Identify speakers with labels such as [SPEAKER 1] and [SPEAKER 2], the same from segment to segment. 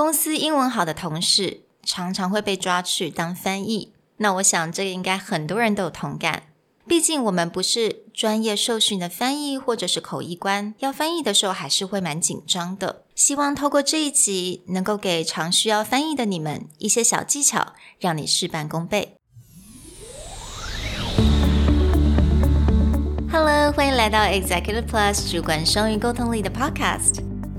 [SPEAKER 1] 公司英文好的同事常常会被抓去当翻译。那我想这个应该很多人都有同感。毕竟我们不是专业受训的翻译或者是口译官，要翻译的时候还是会蛮紧张的。希望透过这一集，能够给常需要翻译的你们一些小技巧，让你事半功倍。Hello，欢迎来到 Executive Plus 主管双语沟通力的 Podcast。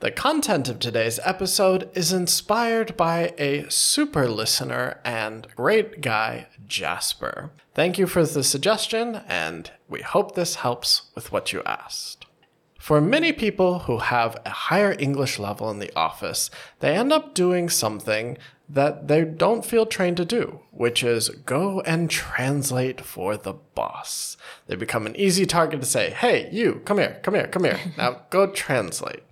[SPEAKER 2] The content of today's episode is inspired by a super listener and great guy, Jasper. Thank you for the suggestion, and we hope this helps with what you asked. For many people who have a higher English level in the office, they end up doing something that they don't feel trained to do, which is go and translate for the boss. They become an easy target to say, hey, you, come here, come here, come here. Now go translate.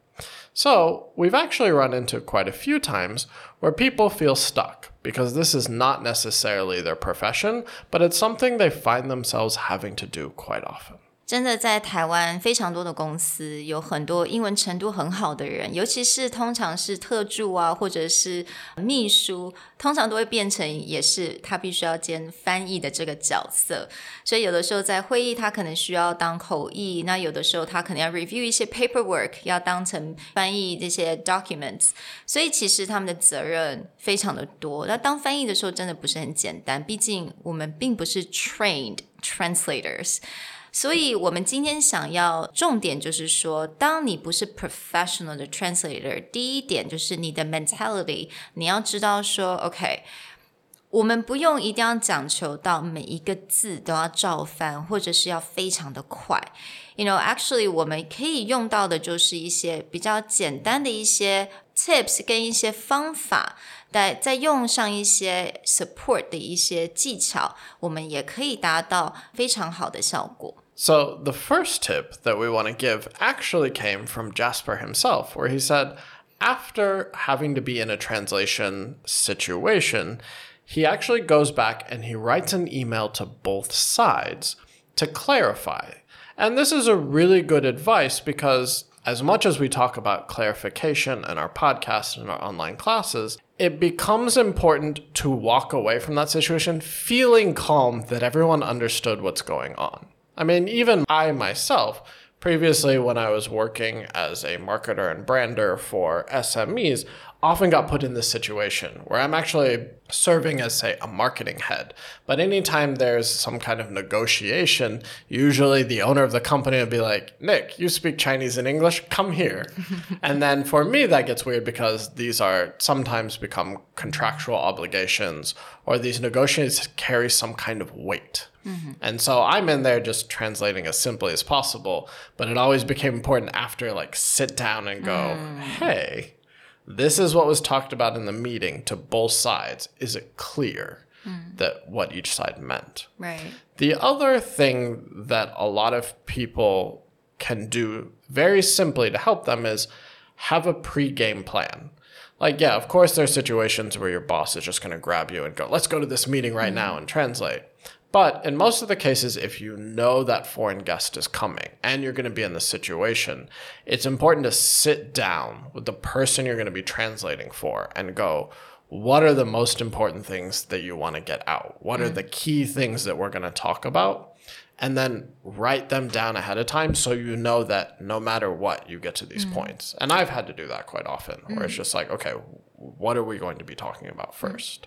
[SPEAKER 2] So, we've actually run into quite a few times where people feel stuck because this is not necessarily their profession, but it's something they find themselves having to do quite often.
[SPEAKER 1] 真的在台湾非常多的公司有很多英文程度很好的人，尤其是通常是特助啊，或者是秘书，通常都会变成也是他必须要兼翻译的这个角色。所以有的时候在会议，他可能需要当口译；那有的时候他可能要 review 一些 paperwork，要当成翻译这些 documents。所以其实他们的责任非常的多。那当翻译的时候，真的不是很简单，毕竟我们并不是 trained translators。所以，我们今天想要重点就是说，当你不是 professional 的 translator，第一点就是你的 mentality，你要知道说，OK，我们不用一定要讲求到每一个字都要照翻，或者是要非常的快。You know，actually，我们可以用到的就是一些比较简单的一些 tips 跟一些方法，再再用上一些 support 的一些技巧，我们也可以达到非常好的效果。
[SPEAKER 2] So, the first tip that we want to give actually came from Jasper himself, where he said, after having to be in a translation situation, he actually goes back and he writes an email to both sides to clarify. And this is a really good advice because as much as we talk about clarification in our podcast and our online classes, it becomes important to walk away from that situation feeling calm that everyone understood what's going on. I mean, even I myself, previously when I was working as a marketer and brander for SMEs, often got put in this situation where I'm actually serving as, say, a marketing head. But anytime there's some kind of negotiation, usually the owner of the company will be like, Nick, you speak Chinese and English, come here. and then for me, that gets weird because these are sometimes become contractual obligations or these negotiations carry some kind of weight. Mm-hmm. And so I'm in there just translating as simply as possible, but it always became important after like sit down and go, mm. "Hey, this is what was talked about in the meeting to both sides. Is it clear mm. that what each side meant?
[SPEAKER 1] Right.
[SPEAKER 2] The other thing that a lot of people can do very simply to help them is have a pre-game plan. Like, yeah, of course, there are situations where your boss is just going to grab you and go, let's go to this meeting right mm. now and translate. But in most of the cases, if you know that foreign guest is coming and you're going to be in the situation, it's important to sit down with the person you're going to be translating for and go, what are the most important things that you want to get out? What mm. are the key things that we're going to talk about? And then write them down ahead of time so you know that no matter what, you get to these mm. points. And I've had to do that quite often, where mm. it's just like, okay, what are we going to be talking about mm. first?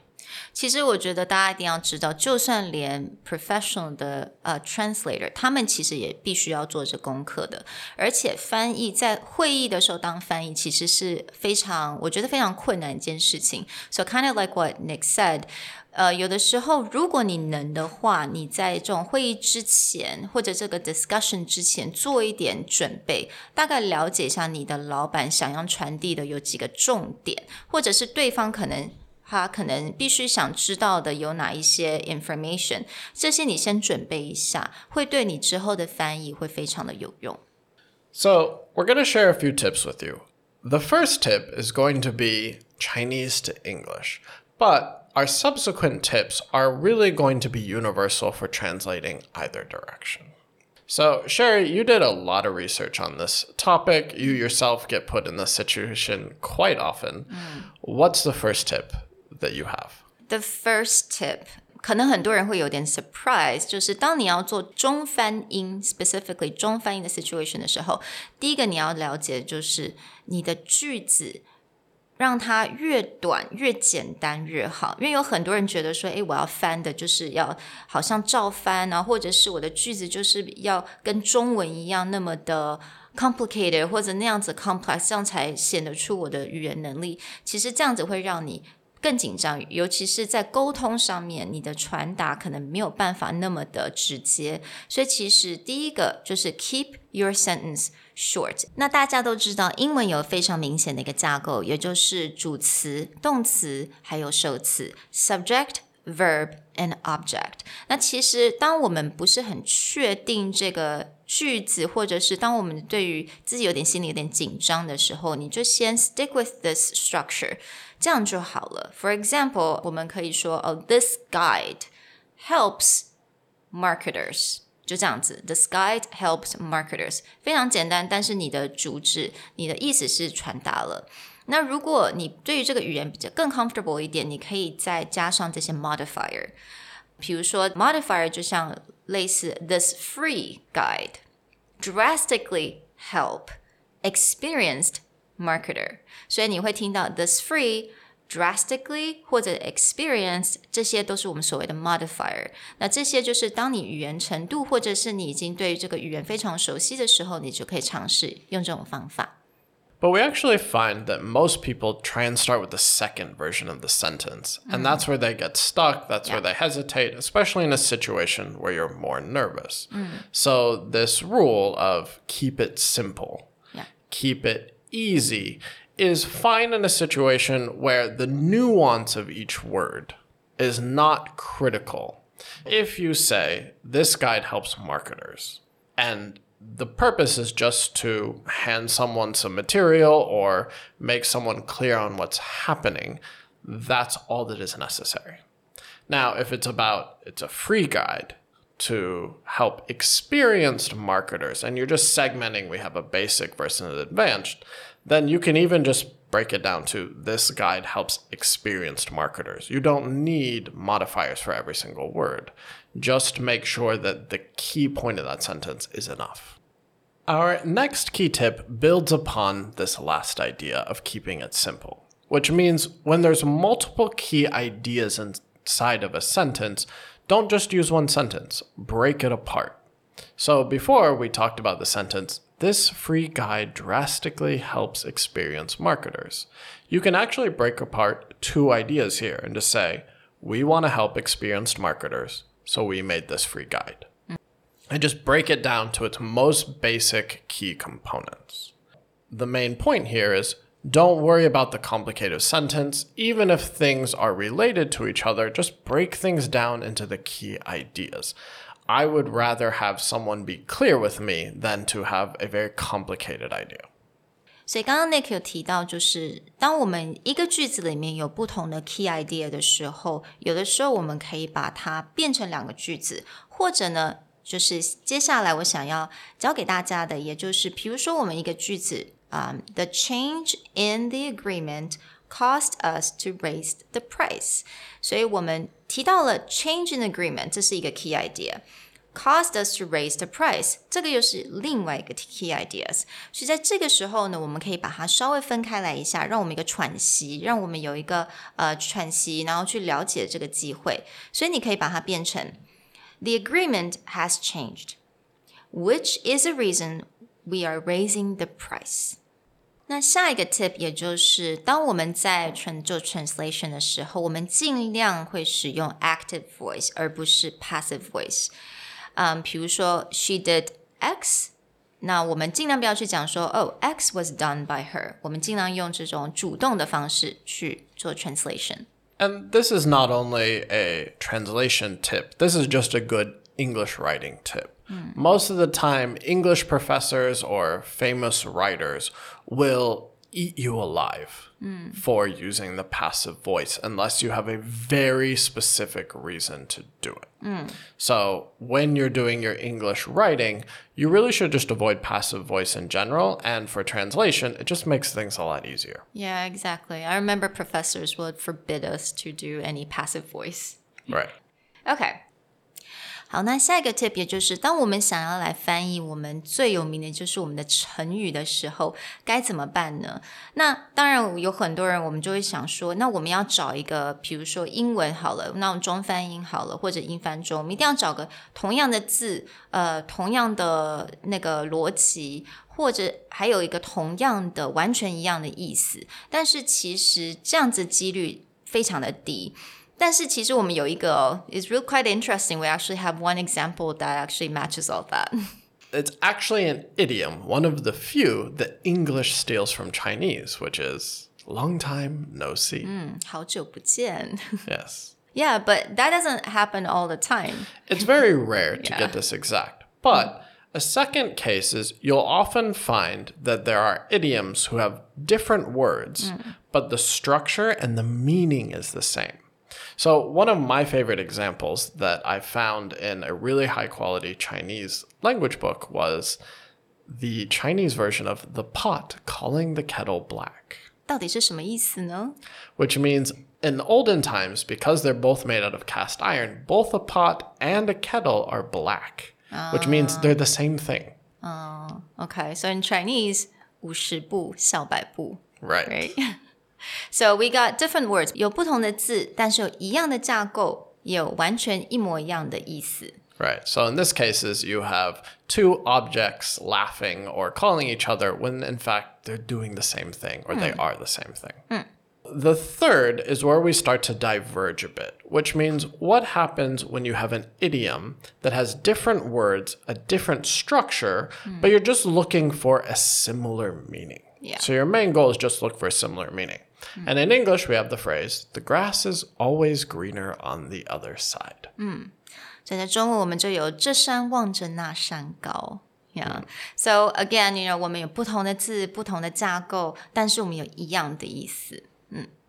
[SPEAKER 1] 其实我觉得大家一定要知道，就算连 professional 的呃 translator，他们其实也必须要做这功课的。而且翻译在会议的时候当翻译，其实是非常我觉得非常困难一件事情。So kind of like what Nick said，呃，有的时候如果你能的话，你在这种会议之前或者这个 discussion 之前做一点准备，大概了解一下你的老板想要传递的有几个重点，或者是对方可能。他可能必须想知道的有哪一些 information，这些你先准备一下，会对你之后的翻译会非常的有用。
[SPEAKER 2] So, we're going to share a few tips with you. The first tip is going to be Chinese to English, but our subsequent tips are really going to be universal for translating either direction. So, Sherry, you did a lot of research on this topic. You yourself get put in this situation quite often. What's the first tip That you have?
[SPEAKER 1] The first tip 可能很多人会有点 surprise，就是当你要做中翻英，specifically 中翻英的 situation 的时候，第一个你要了解就是你的句子。让它越短越简单越好，因为有很多人觉得说，诶，我要翻的就是要好像照翻啊，或者是我的句子就是要跟中文一样那么的 complicated 或者那样子 complex，这样才显得出我的语言能力。其实这样子会让你。更紧张，尤其是在沟通上面，你的传达可能没有办法那么的直接。所以，其实第一个就是 keep your sentence short。那大家都知道，英文有非常明显的一个架构，也就是主词、动词还有受词 （subject, verb, and object）。那其实，当我们不是很确定这个句子，或者是当我们对于自己有点心里有点紧张的时候，你就先 stick with this structure。这样就好了。For example，我们可以说哦，This guide helps marketers。就这样子，This guide helps marketers，非常简单，但是你的主旨、你的意思是传达了。那如果你对于这个语言比较更 comfortable 一点，你可以再加上这些 modifier。比如说 modifier 就像类似 This free guide drastically help experienced marketer，所以你会听到 this free。drastically 或者 experienced，这些都是我们所谓的 modifier。那这些就是当你语言程度或者是你已经对于这个语言非常熟悉的时候，你就可以尝试用这种方法。
[SPEAKER 2] But we actually find that most people try and start with the second version of the sentence. And that's where they get stuck. That's where they hesitate, especially in a situation where you're more nervous. So, this rule of keep it simple, keep it easy is fine in a situation where the nuance of each word is not critical. If you say, this guide helps marketers, and the purpose is just to hand someone some material or make someone clear on what's happening, that's all that is necessary. Now, if it's about, it's a free guide to help experienced marketers, and you're just segmenting, we have a basic versus an advanced, then you can even just break it down to this guide helps experienced marketers. You don't need modifiers for every single word. Just make sure that the key point of that sentence is enough. Our next key tip builds upon this last idea of keeping it simple, which means when there's multiple key ideas inside of a sentence, don't just use one sentence, break it apart. So before we talked about the sentence, this free guide drastically helps experienced marketers. You can actually break apart two ideas here and just say, we want to help experienced marketers, so we made this free guide. And just break it down to its most basic key components. The main point here is don't worry about the complicated sentence. Even if things are related to each other, just break things down into the key ideas. I would rather have someone be clear with me than to have a very complicated idea.
[SPEAKER 1] 所以刚刚 Nick 有提到，就是当我们一个句子里面有不同的 key idea 的时候，有的时候我们可以把它变成两个句子，或者呢，就是接下来我想要教给大家的，也就是比如说我们一个句子 啊、um,，The change in the agreement caused us to raise the price。所以我们提到了 change in agreement，这是一个 key idea。 caused us to raise the price。这个又是另外一个 key ideas。所以在这个时候呢，我们可以把它稍微分开来一下，让我们一个喘息，让我们有一个呃喘息，然后去了解这个机会。所以你可以把它变成 The agreement has changed, which is a reason we are raising the price. 那下一个 tip 也就是当我们在做 translation 的时候，我们尽量会使用 active voice 而不是 passive voice。嗯，比如说 she did X，那我们尽量不要去讲说哦 X was done by her，我们尽量用这种主动的方式去做
[SPEAKER 2] translation。And this is not only a translation tip, this is just a good English writing tip. Hmm. Most of the time, English professors or famous writers will eat you alive hmm. for using the passive voice unless you have a very specific reason to do it. Hmm. So, when you're doing your English writing, you really should just avoid passive voice in general. And for translation, it just makes things a lot easier.
[SPEAKER 1] Yeah, exactly. I remember professors would forbid us to do any passive voice.
[SPEAKER 2] Right.
[SPEAKER 1] Okay. 好，那下一个 tip 也就是，当我们想要来翻译我们最有名的就是我们的成语的时候，该怎么办呢？那当然有很多人，我们就会想说，那我们要找一个，比如说英文好了，那种中翻英好了，或者英翻中，我们一定要找个同样的字，呃，同样的那个逻辑，或者还有一个同样的完全一样的意思。但是其实这样子几率非常的低。但是其实我们有一个，it's really quite interesting. We actually have one example that actually matches all that.
[SPEAKER 2] It's actually an idiom, one of the few that English steals from Chinese, which is long time no see.
[SPEAKER 1] 好久不见。
[SPEAKER 2] Yes.
[SPEAKER 1] Yeah, but that doesn't happen all the time.
[SPEAKER 2] It's very rare to
[SPEAKER 1] Yeah.
[SPEAKER 2] get this exact. But a second case is you'll often find that there are idioms who have different words, but the structure and the meaning is the same. So, one of my favorite examples that I found in a really high quality Chinese language book was the Chinese version of the pot calling the kettle black,
[SPEAKER 1] 到底是什么意思呢？
[SPEAKER 2] which means in olden times, because they're both made out of cast iron, both a pot and a kettle are black, which means they're the same thing.
[SPEAKER 1] Okay, so in Chinese, 五十步笑百步
[SPEAKER 2] Right.
[SPEAKER 1] right? So we got different words，有不同的字，但是有一样的架构，也有完全一模一样的意思。
[SPEAKER 2] Right. So in this cases, you have two objects laughing or calling each other when in fact they're doing the same thing or they are the same thing. The third is where we start to diverge a bit, which means what happens when you have an idiom that has different words, a different structure, but you're just looking for a similar meaning.
[SPEAKER 1] Yeah.
[SPEAKER 2] So your main goal is just look for a similar meaning. Mm. And in English, we have the phrase, the grass is always greener on the other side.
[SPEAKER 1] So again, you know,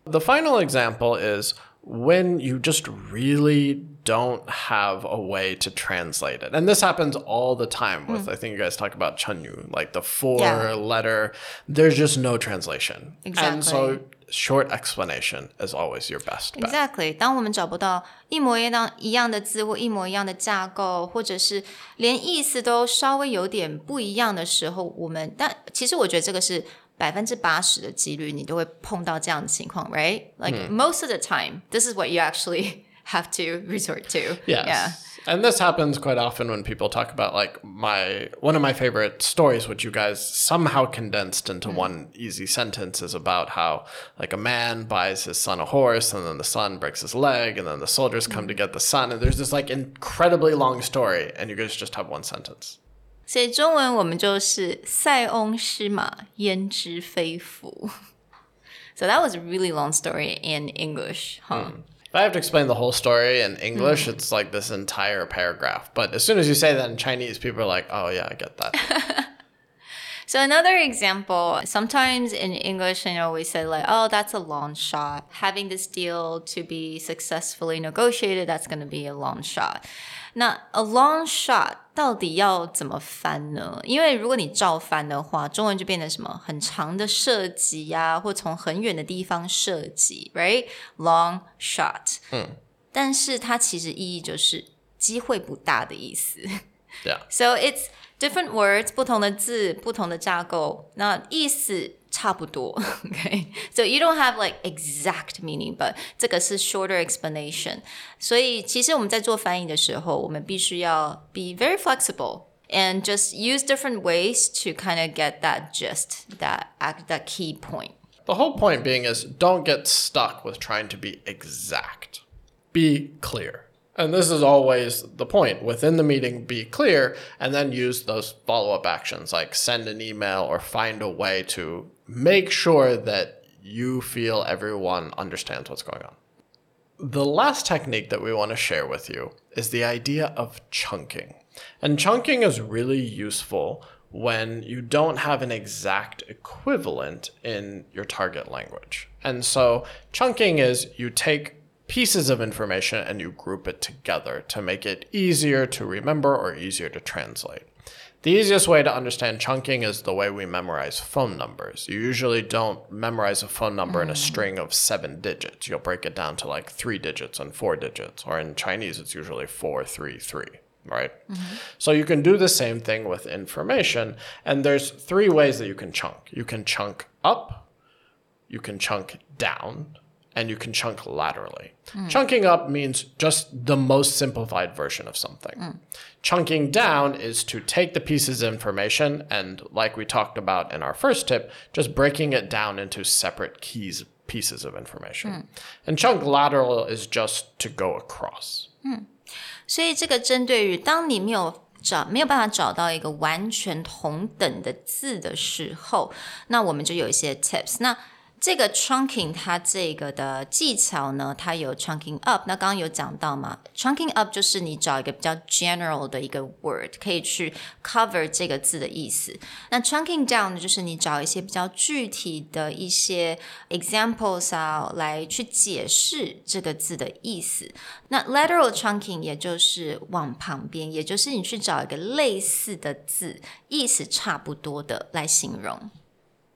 [SPEAKER 2] the final example is when you just really don't have a way to translate it. And this happens all the time with, mm. I think you guys talk about Chunyu, like the four
[SPEAKER 1] yeah.
[SPEAKER 2] letter, there's just no translation. Exactly. And so short explanation is always your best bet.
[SPEAKER 1] Exactly，当我们找不到一模一样一样的字或一模一样的架构，或者是连意思都稍微有点不一样的时候，我们但其实我觉得这个是百分之八十的几率，你都会碰到这样的情况，right？Like、most of the time, this is what you actually have to resort to.
[SPEAKER 2] Yes.
[SPEAKER 1] Yeah.
[SPEAKER 2] And this happens quite often when people talk about like my one of my favorite stories, which you guys somehow condensed into one easy sentence, is about how like a man buys his son a horse, and then the son breaks his leg, and then the soldiers come to get the son, and there's this like incredibly long story, and you guys just have one sentence.
[SPEAKER 1] 所以中文我们就是塞翁失马，焉知非福。So that was a really long story in English, huh?
[SPEAKER 2] If I have to explain the whole story in English, hmm. it's like this entire paragraph. But as soon as you say that in Chinese, people are like, "Oh yeah, I get that."
[SPEAKER 1] So another example, sometimes in English, you know, we say like, oh, that's a long shot. Having this deal to be successfully negotiated, that's going to be a long shot. 那 a long shot 到底要怎么翻呢？因为如果你照翻的话，中文就变成什么很长的射击呀、或从很远的地方射击，right？Long shot。嗯。但是它其实意义就是机会不大的意思。
[SPEAKER 2] Yeah.
[SPEAKER 1] So it's different words，不同的字，不同的架构，那意思。Okay, so you don't have like exact meaning, but 这个是 shorter explanation。所以其实我们在做翻译的时候，我们必须要 be very flexible and just use different ways to kind of get that gist, that act, that key point.
[SPEAKER 2] The whole point being is don't get stuck with trying to be exact. Be clear. And this is always the point. Within the meeting, be clear and then use those follow up actions like send an email or find a way to make sure that you feel everyone understands what's going on. The last technique that we want to share with you is the idea of chunking. And chunking is really useful when you don't have an exact equivalent in your target language. And so chunking is you take pieces of information and you group it together to make it easier to remember or easier to translate. The easiest way to understand chunking is the way we memorize phone numbers. You usually don't memorize a phone number in a mm. string of seven digits. You'll break it down to like three digits and four digits, or in Chinese, it's usually four, three, three, right? Mm-hmm. So you can do the same thing with information, and there's three ways that you can chunk. You can chunk up, you can chunk down, and you can chunk laterally. Chunking up means just the most simplified version of something. Chunking down is to take the pieces of information and, like we talked about in our first tip, just breaking it down into separate keys pieces of information. And chunk lateral is just to go across.
[SPEAKER 1] 所以这个针对于当你没有找没有办法找到一个完全同等的字的时候，那我们就有一些 tips。那 这个 trunking 它这个的技巧呢，它有 trunking up。那刚刚有讲到嘛，trunking up 就是你找一个比较 general 的一个 word，可以去 cover 这个字的意思。那 trunking down 呢，就是你找一些比较具体的一些 examples 啊，来去解释这个字的意思。那 lateral chunking 也就是往旁边，也就是你去找一个类似的字，意思差不多的来形容。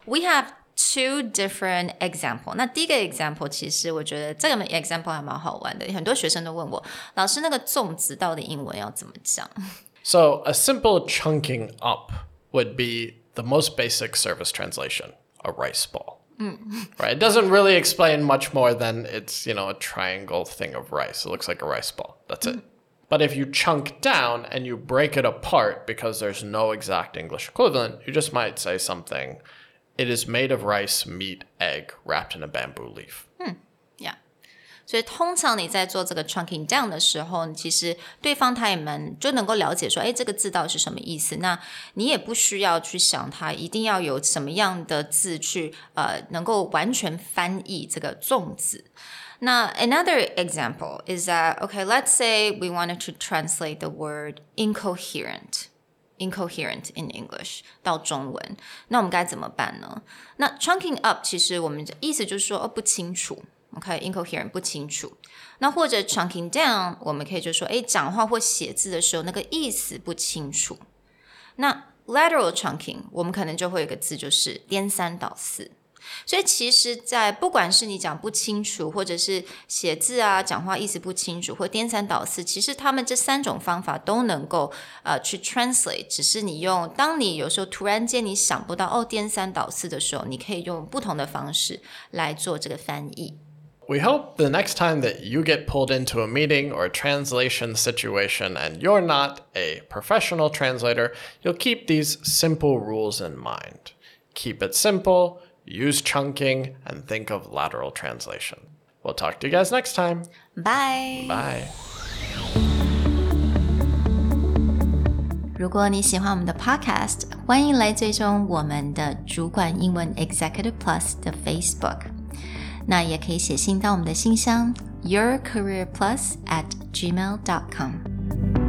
[SPEAKER 1] We have two different example。那第一个 example 其实我觉得这个 example 还蛮好玩的，很多学生都问我，老师那个粽子到底英文要怎么讲？
[SPEAKER 2] So a simple chunking up would be the most basic service translation, a rice ball. Right? It doesn't really explain much more than it's, you know, a triangle thing of rice. It looks like a rice ball. That's it. But if you chunk down and you break it apart because there's no exact English equivalent, you just might say something. It is made of rice, meat, egg, wrapped in a bamboo leaf.
[SPEAKER 1] Yeah，所以通常你在做这个 trunking down 的时候，其实对方他也蛮就能够了解说，哎，这个字到底是什么意思。那你也不需要去想它一定要有什么样的字去呃能够完全翻译这个粽子。那 another example is that okay, let's say we wanted to translate the word incoherent. Incoherent in English 到中文，那我们该怎么办呢？那 chunking up 其实我们意思就是说哦不清楚，OK，incoherent、不清楚。那或者 chunking down，我们可以就说，哎，讲话或写字的时候那个意思不清楚。那 lateral chunking，我们可能就会有一个字就是颠三倒四。所以其实，在不管是你讲不清楚，或者是写字啊、讲话意思不清楚，或颠三倒四，其实他们这三种方法都能够呃去 translate。只是你用，当你有时候突然间你想不到哦颠三倒四的时候，你可以用不同的方式来做这个翻译。
[SPEAKER 2] We hope the next time that you get pulled into a meeting or a translation situation and you're not a professional translator, you'll keep these simple rules in mind. Keep it simple, use chunking, and think of lateral translation. We'll talk to you guys next time.
[SPEAKER 1] Bye。
[SPEAKER 2] Bye.
[SPEAKER 1] 如果你喜欢我们的 Podcast，欢迎来追踪我们的主管英文 Executive Plus 的 Facebook。那也可以写信到我们的信箱 yourcareerplus at gmail.com。